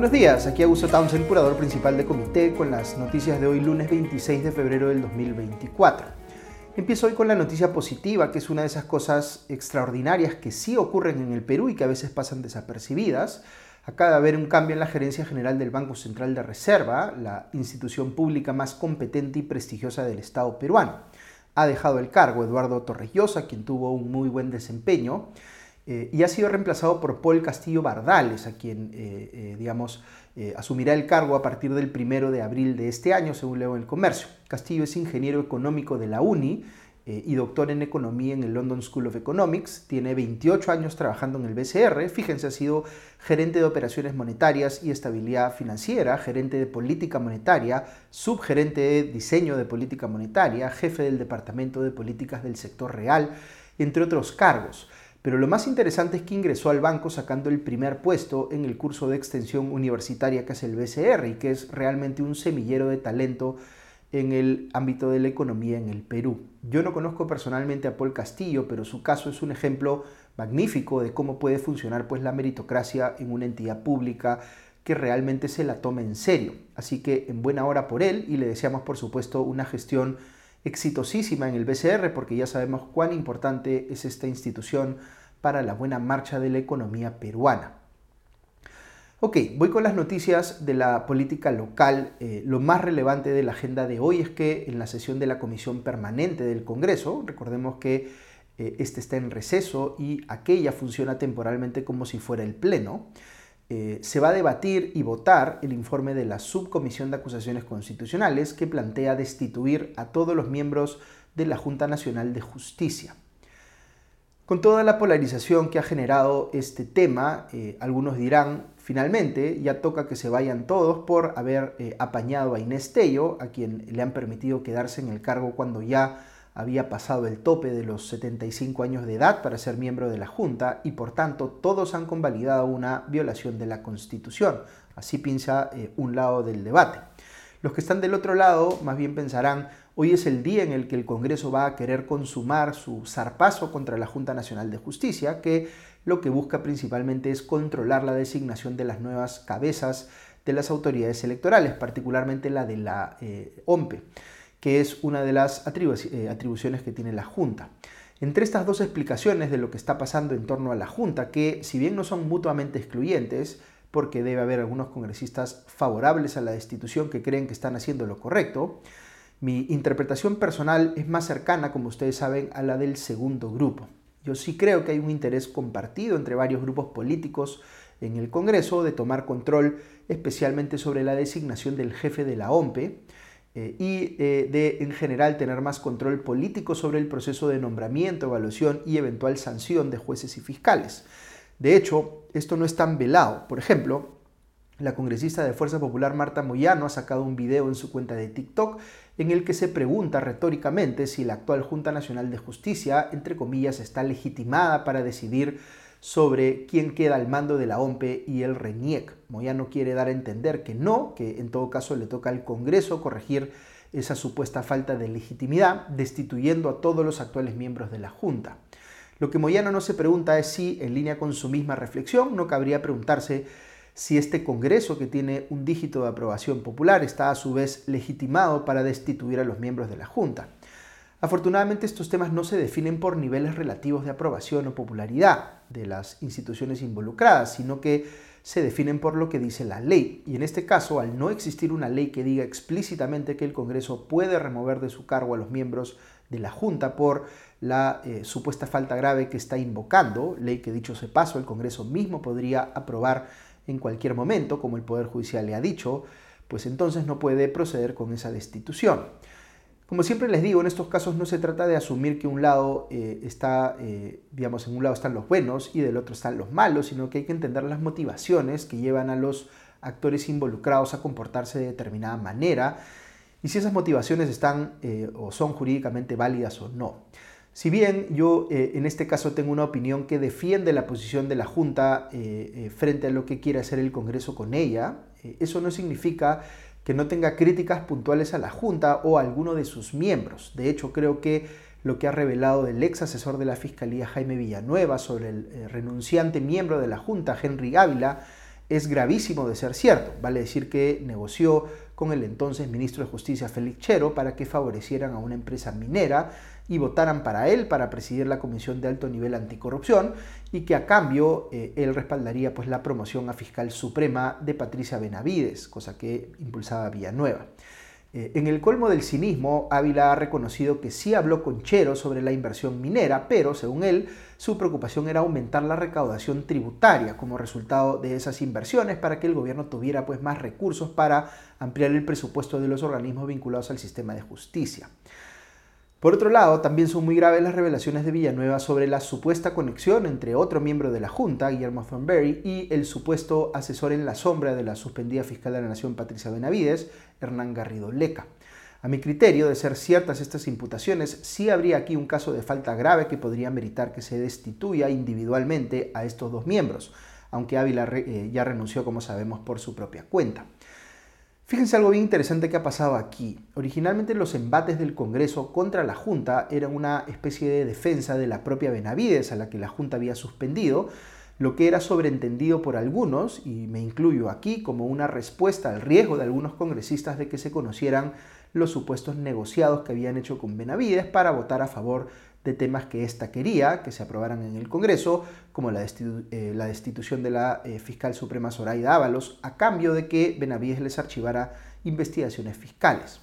Buenos días, aquí Augusto Townsend, curador principal de comité, con las noticias de hoy lunes 26 de febrero del 2024. Empiezo hoy con la noticia positiva, que es una de esas cosas extraordinarias que sí ocurren en el Perú y que a veces pasan desapercibidas. Acaba de haber un cambio en la gerencia general del Banco Central de Reserva, la institución pública más competente y prestigiosa del Estado peruano. Ha dejado el cargo Eduardo Torrellosa, quien tuvo un muy buen desempeño. Eh, y ha sido reemplazado por Paul Castillo Bardales, a quien, eh, eh, digamos, asumirá el cargo a partir del primero de abril de este año, según leo en el comercio. Castillo es ingeniero económico de la UNI y doctor en economía en el London School of Economics. Tiene 28 años trabajando en el BCR. Fíjense, ha sido gerente de operaciones monetarias y estabilidad financiera, gerente de política monetaria, subgerente de diseño de política monetaria, jefe del departamento de políticas del sector real, entre otros cargos. Pero lo más interesante es que ingresó al banco sacando el primer puesto en el curso de extensión universitaria que es el BCR y que es realmente un semillero de talento en el ámbito de la economía en el Perú. Yo no conozco personalmente a Paul Castillo, pero su caso es un ejemplo magnífico de cómo puede funcionar pues la meritocracia en una entidad pública que realmente se la tome en serio. Así que en buena hora por él y le deseamos por supuesto una gestión exitosísima en el BCR porque ya sabemos cuán importante es esta institución para la buena marcha de la economía peruana. Ok, voy con las noticias de la política local. Eh, lo más relevante de la agenda de hoy es que en la sesión de la Comisión Permanente del Congreso, recordemos que eh, este está en receso y aquella funciona temporalmente como si fuera el Pleno, eh, se va a debatir y votar el informe de la Subcomisión de Acusaciones Constitucionales que plantea destituir a todos los miembros de la Junta Nacional de Justicia. Con toda la polarización que ha generado este tema, eh, algunos dirán, finalmente ya toca que se vayan todos por haber eh, apañado a Inés Tello, a quien le han permitido quedarse en el cargo cuando ya había pasado el tope de los 75 años de edad para ser miembro de la Junta y por tanto todos han convalidado una violación de la Constitución. Así piensa eh, un lado del debate. Los que están del otro lado más bien pensarán, hoy es el día en el que el Congreso va a querer consumar su zarpazo contra la Junta Nacional de Justicia, que lo que busca principalmente es controlar la designación de las nuevas cabezas de las autoridades electorales, particularmente la de la eh, OMPE que es una de las eh, atribuciones que tiene la Junta. Entre estas dos explicaciones de lo que está pasando en torno a la Junta, que si bien no son mutuamente excluyentes, porque debe haber algunos congresistas favorables a la destitución que creen que están haciendo lo correcto, mi interpretación personal es más cercana, como ustedes saben, a la del segundo grupo. Yo sí creo que hay un interés compartido entre varios grupos políticos en el Congreso de tomar control especialmente sobre la designación del jefe de la OMPE, eh, y eh, de en general tener más control político sobre el proceso de nombramiento, evaluación y eventual sanción de jueces y fiscales. De hecho, esto no es tan velado. Por ejemplo, la congresista de Fuerza Popular Marta Moyano ha sacado un video en su cuenta de TikTok en el que se pregunta retóricamente si la actual Junta Nacional de Justicia, entre comillas, está legitimada para decidir sobre quién queda al mando de la OMPE y el RENIEC. Moyano quiere dar a entender que no, que en todo caso le toca al Congreso corregir esa supuesta falta de legitimidad, destituyendo a todos los actuales miembros de la Junta. Lo que Moyano no se pregunta es si, en línea con su misma reflexión, no cabría preguntarse si este Congreso, que tiene un dígito de aprobación popular, está a su vez legitimado para destituir a los miembros de la Junta. Afortunadamente estos temas no se definen por niveles relativos de aprobación o popularidad de las instituciones involucradas, sino que se definen por lo que dice la ley. Y en este caso, al no existir una ley que diga explícitamente que el Congreso puede remover de su cargo a los miembros de la Junta por la eh, supuesta falta grave que está invocando, ley que dicho se paso el Congreso mismo podría aprobar en cualquier momento, como el Poder Judicial le ha dicho, pues entonces no puede proceder con esa destitución. Como siempre les digo, en estos casos no se trata de asumir que un lado eh, está, eh, digamos, en un lado están los buenos y del otro están los malos, sino que hay que entender las motivaciones que llevan a los actores involucrados a comportarse de determinada manera y si esas motivaciones están eh, o son jurídicamente válidas o no. Si bien yo en este caso tengo una opinión que defiende la posición de la Junta frente a lo que quiere hacer el Congreso con ella, eso no significa que no tenga críticas puntuales a la Junta o a alguno de sus miembros. De hecho, creo que lo que ha revelado el ex asesor de la Fiscalía Jaime Villanueva sobre el eh, renunciante miembro de la Junta, Henry Ávila, es gravísimo de ser cierto. Vale decir que negoció con el entonces ministro de Justicia Félix Chero para que favorecieran a una empresa minera y votaran para él para presidir la Comisión de Alto Nivel Anticorrupción y que a cambio eh, él respaldaría pues la promoción a fiscal suprema de Patricia Benavides, cosa que impulsaba Villanueva. Eh, en el colmo del cinismo, Ávila ha reconocido que sí habló con Chero sobre la inversión minera, pero según él, su preocupación era aumentar la recaudación tributaria como resultado de esas inversiones para que el gobierno tuviera pues, más recursos para ampliar el presupuesto de los organismos vinculados al sistema de justicia. Por otro lado, también son muy graves las revelaciones de Villanueva sobre la supuesta conexión entre otro miembro de la Junta, Guillermo Thornberry, y el supuesto asesor en la sombra de la suspendida fiscal de la Nación, Patricia Benavides, Hernán Garrido Leca. A mi criterio, de ser ciertas estas imputaciones, sí habría aquí un caso de falta grave que podría meritar que se destituya individualmente a estos dos miembros, aunque Ávila eh, ya renunció, como sabemos, por su propia cuenta. Fíjense algo bien interesante que ha pasado aquí. Originalmente los embates del Congreso contra la Junta eran una especie de defensa de la propia Benavides a la que la Junta había suspendido, lo que era sobreentendido por algunos, y me incluyo aquí, como una respuesta al riesgo de algunos congresistas de que se conocieran los supuestos negociados que habían hecho con Benavides para votar a favor de temas que ésta quería que se aprobaran en el Congreso, como la, eh, destitución de la eh, fiscal suprema Zoraida Ábalos, a cambio de que Benavides les archivara investigaciones fiscales.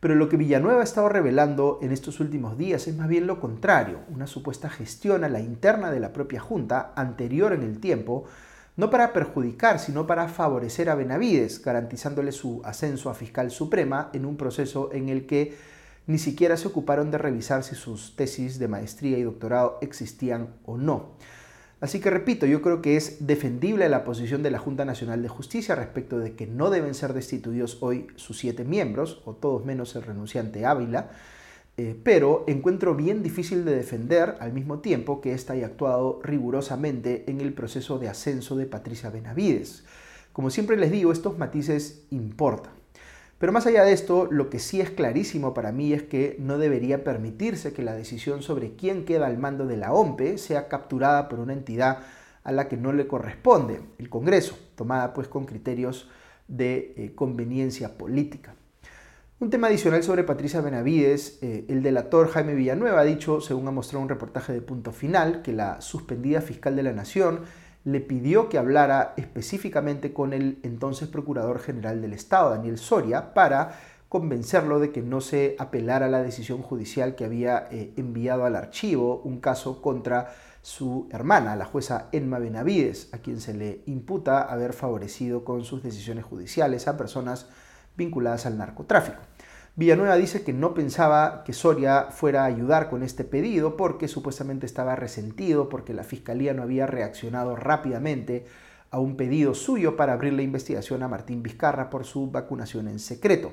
Pero lo que Villanueva ha estado revelando en estos últimos días es más bien lo contrario, una supuesta gestión a la interna de la propia Junta, anterior en el tiempo, no para perjudicar, sino para favorecer a Benavides, garantizándole su ascenso a fiscal suprema en un proceso en el que ni siquiera se ocuparon de revisar si sus tesis de maestría y doctorado existían o no. Así que repito, yo creo que es defendible la posición de la Junta Nacional de Justicia respecto de que no deben ser destituidos hoy sus siete miembros, o todos menos el renunciante Ávila, eh, pero encuentro bien difícil de defender al mismo tiempo que ésta haya actuado rigurosamente en el proceso de ascenso de Patricia Benavides. Como siempre les digo, estos matices importan. Pero más allá de esto, lo que sí es clarísimo para mí es que no debería permitirse que la decisión sobre quién queda al mando de la OMPE sea capturada por una entidad a la que no le corresponde, el Congreso, tomada pues con criterios de eh, conveniencia política. Un tema adicional sobre Patricia Benavides, eh, el delator Jaime Villanueva ha dicho, según ha mostrado un reportaje de punto final, que la suspendida fiscal de la Nación le pidió que hablara específicamente con el entonces Procurador General del Estado, Daniel Soria, para convencerlo de que no se apelara a la decisión judicial que había eh, enviado al archivo un caso contra su hermana, la jueza Enma Benavides, a quien se le imputa haber favorecido con sus decisiones judiciales a personas vinculadas al narcotráfico. Villanueva dice que no pensaba que Soria fuera a ayudar con este pedido porque supuestamente estaba resentido porque la fiscalía no había reaccionado rápidamente a un pedido suyo para abrir la investigación a Martín Vizcarra por su vacunación en secreto.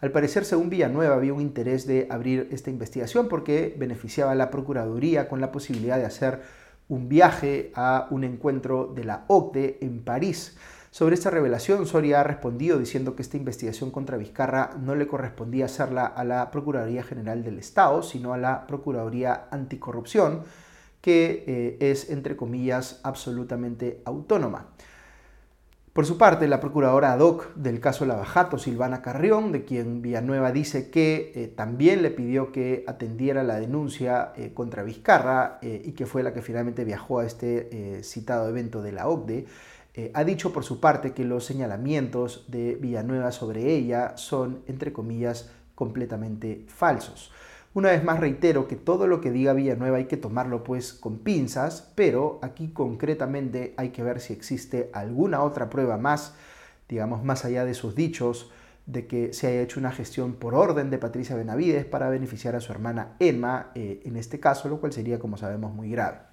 Al parecer, según Villanueva, había un interés de abrir esta investigación porque beneficiaba a la Procuraduría con la posibilidad de hacer un viaje a un encuentro de la OCDE en París. Sobre esta revelación, Soria ha respondido diciendo que esta investigación contra Vizcarra no le correspondía hacerla a la Procuraduría General del Estado, sino a la Procuraduría Anticorrupción, que eh, es, entre comillas, absolutamente autónoma. Por su parte, la procuradora ad hoc del caso Lavajato, Silvana Carrión, de quien Villanueva dice que eh, también le pidió que atendiera la denuncia eh, contra Vizcarra y que fue la que finalmente viajó a este citado evento de la OCDE, eh, ha dicho por su parte que los señalamientos de Villanueva sobre ella son, entre comillas, completamente falsos. Una vez más reitero que todo lo que diga Villanueva hay que tomarlo pues con pinzas, pero aquí concretamente hay que ver si existe alguna otra prueba más, digamos más allá de sus dichos, de que se haya hecho una gestión por orden de Patricia Benavides para beneficiar a su hermana Emma, eh, en este caso, lo cual sería, como sabemos, muy grave.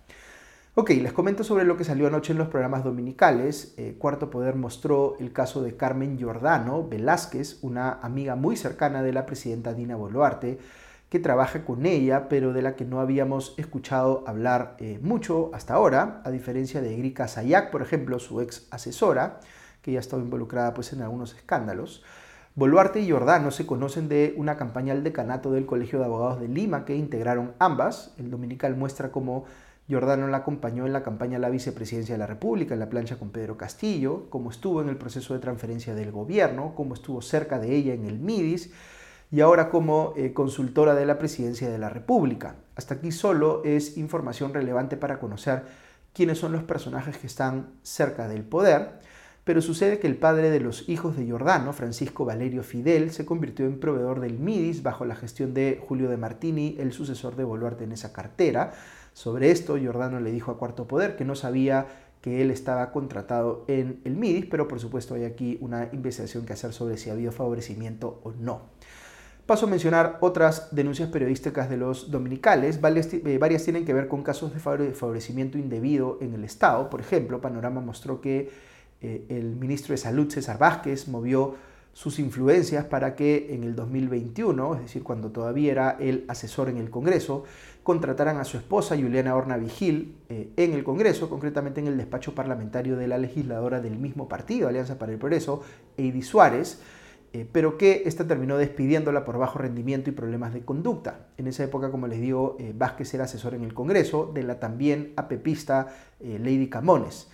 Ok, les comento sobre lo que salió anoche en los programas dominicales. Eh, Cuarto Poder mostró el caso de Carmen Giordano Velázquez, una amiga muy cercana de la presidenta Dina Boluarte, que trabaja con ella, pero de la que no habíamos escuchado hablar eh, mucho hasta ahora, a diferencia de Erika Sayak, por ejemplo, su ex asesora, que ya ha estado involucrada pues, en algunos escándalos. Boluarte y Giordano se conocen de una campaña al decanato del Colegio de Abogados de Lima que integraron ambas. El dominical muestra cómo Giordano la acompañó en la campaña a la vicepresidencia de la República, en la plancha con Pedro Castillo, como estuvo en el proceso de transferencia del gobierno, como estuvo cerca de ella en el MIDIS y ahora como eh, consultora de la presidencia de la República. Hasta aquí solo es información relevante para conocer quiénes son los personajes que están cerca del poder, pero sucede que el padre de los hijos de Giordano, Francisco Valerio Fidel, se convirtió en proveedor del MIDIS bajo la gestión de Julio de Martini, el sucesor de Boluarte en esa cartera. Sobre esto, Giordano le dijo a Cuarto Poder que no sabía que él estaba contratado en el MIDIS, pero por supuesto hay aquí una investigación que hacer sobre si ha habido favorecimiento o no. Paso a mencionar otras denuncias periodísticas de los dominicales. Eh, varias tienen que ver con casos de favorecimiento indebido en el Estado. Por ejemplo, Panorama mostró que eh, el ministro de Salud, César Vázquez, movió sus influencias para que en el 2021, es decir, cuando todavía era el asesor en el Congreso, contrataran a su esposa, Juliana Horna Vigil, eh, en el Congreso, concretamente en el despacho parlamentario de la legisladora del mismo partido, Alianza para el Progreso, Eidi Suárez, eh, pero que esta terminó despidiéndola por bajo rendimiento y problemas de conducta. En esa época, como les digo, eh, Vázquez era asesor en el Congreso de la también apepista Lady Camones.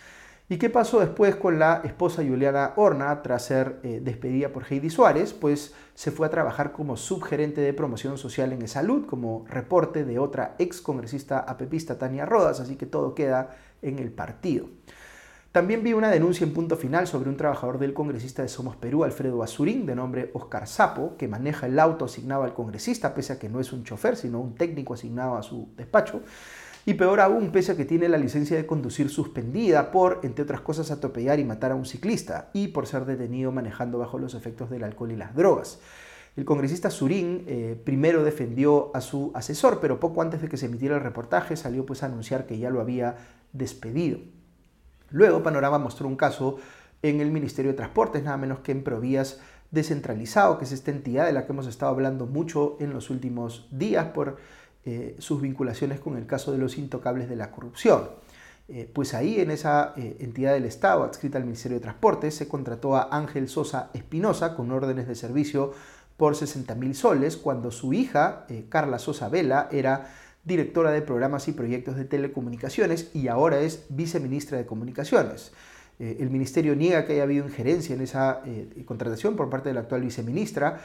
¿Y qué pasó después con la esposa Juliana Horna tras ser despedida por Heidi Suárez? Pues se fue a trabajar como subgerente de promoción social en salud, como reporte de otra ex congresista apepista Tania Rodas, así que todo queda en el partido. También vi una denuncia en punto final sobre un trabajador del congresista de Somos Perú, Alfredo Azurín, de nombre Oscar Sapo, que maneja el auto asignado al congresista, pese a que no es un chofer, sino un técnico asignado a su despacho. Y peor aún, pese a que tiene la licencia de conducir suspendida por, entre otras cosas, atropellar y matar a un ciclista y por ser detenido manejando bajo los efectos del alcohol y las drogas. El congresista Surín eh, primero defendió a su asesor, pero poco antes de que se emitiera el reportaje salió pues a anunciar que ya lo había despedido. Luego Panorama mostró un caso en el Ministerio de Transportes, nada menos que en Provías descentralizado, que es esta entidad de la que hemos estado hablando mucho en los últimos días por eh, sus vinculaciones con el caso de los intocables de la corrupción. Eh, pues ahí en esa eh, entidad del Estado adscrita al Ministerio de Transportes se contrató a Ángel Sosa Espinosa con órdenes de servicio por 60 mil soles cuando su hija, Carla Sosa Vela, era directora de programas y proyectos de telecomunicaciones y ahora es viceministra de Comunicaciones. El ministerio niega que haya habido injerencia en esa contratación por parte de la actual viceministra,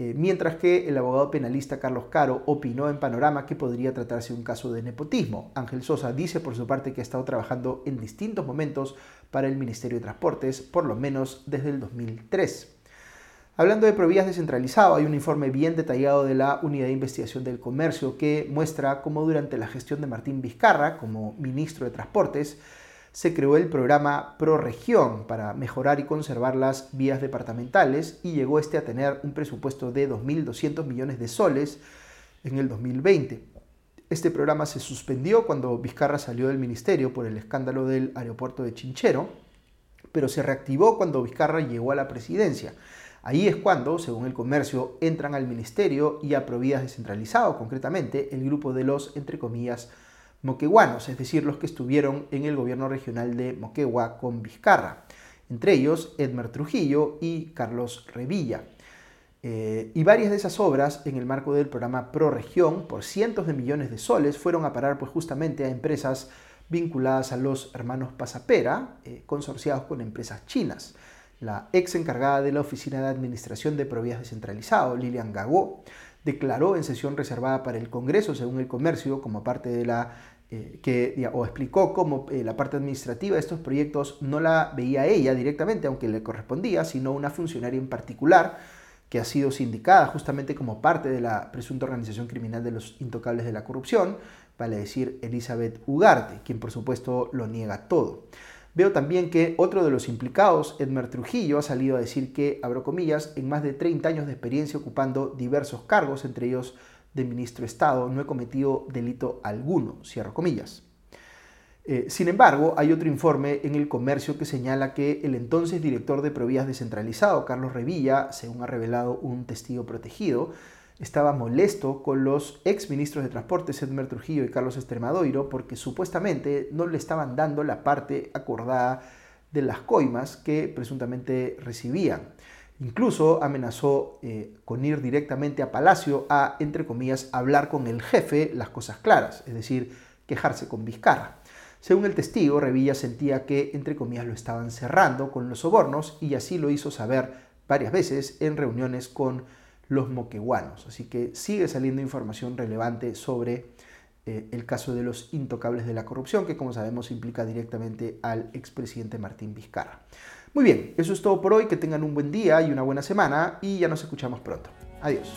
eh, mientras que el abogado penalista Carlos Caro opinó en Panorama que podría tratarse de un caso de nepotismo. Ángel Sosa dice por su parte que ha estado trabajando en distintos momentos para el Ministerio de Transportes, por lo menos desde el 2003. Hablando de Provías descentralizado, hay un informe bien detallado de la Unidad de Investigación del Comercio que muestra cómo durante la gestión de Martín Vizcarra como ministro de Transportes se creó el programa ProRegión para mejorar y conservar las vías departamentales y llegó este a tener un presupuesto de 2.200 millones de soles en el 2020. Este programa se suspendió cuando Vizcarra salió del ministerio por el escándalo del aeropuerto de Chinchero, pero se reactivó cuando Vizcarra llegó a la presidencia. Ahí es cuando, según el comercio, entran al ministerio y a Provías descentralizado, concretamente el grupo de los, entre comillas, moqueguanos, es decir, los que estuvieron en el gobierno regional de Moquegua con Vizcarra, entre ellos Edmer Trujillo y Carlos Revilla. Eh, y varias de esas obras, en el marco del programa Pro Región, por cientos de millones de soles, fueron a parar pues, justamente a empresas vinculadas a los hermanos Pasapera, eh, consorciados con empresas chinas la ex encargada de la Oficina de Administración de Provías Descentralizado, Lilian Gagó, declaró en sesión reservada para el Congreso, según el Comercio, como parte de la eh, que, o explicó cómo eh, la parte administrativa de estos proyectos no la veía ella directamente, aunque le correspondía, sino una funcionaria en particular que ha sido sindicada justamente como parte de la presunta organización criminal de los intocables de la corrupción, vale decir Elizabeth Ugarte, quien por supuesto lo niega todo. Veo también que otro de los implicados, Edmer Trujillo, ha salido a decir que, abro comillas, en más de 30 años de experiencia ocupando diversos cargos, entre ellos de ministro de Estado, no he cometido delito alguno, cierro comillas. Eh, sin embargo, hay otro informe en el comercio que señala que el entonces director de Provías descentralizado, Carlos Revilla, según ha revelado un testigo protegido, estaba molesto con los ex ministros de Transporte, Edmer Trujillo y Carlos Estremadoiro, porque supuestamente no le estaban dando la parte acordada de las coimas que presuntamente recibían. Incluso amenazó eh, con ir directamente a Palacio a, entre comillas, hablar con el jefe las cosas claras, es decir, quejarse con Vizcarra. Según el testigo, Revilla sentía que, entre comillas, lo estaban cerrando con los sobornos y así lo hizo saber varias veces en reuniones con los moqueguanos. Así que sigue saliendo información relevante sobre eh, el caso de los intocables de la corrupción, que como sabemos implica directamente al expresidente Martín Vizcarra. Muy bien, eso es todo por hoy, que tengan un buen día y una buena semana y ya nos escuchamos pronto. Adiós.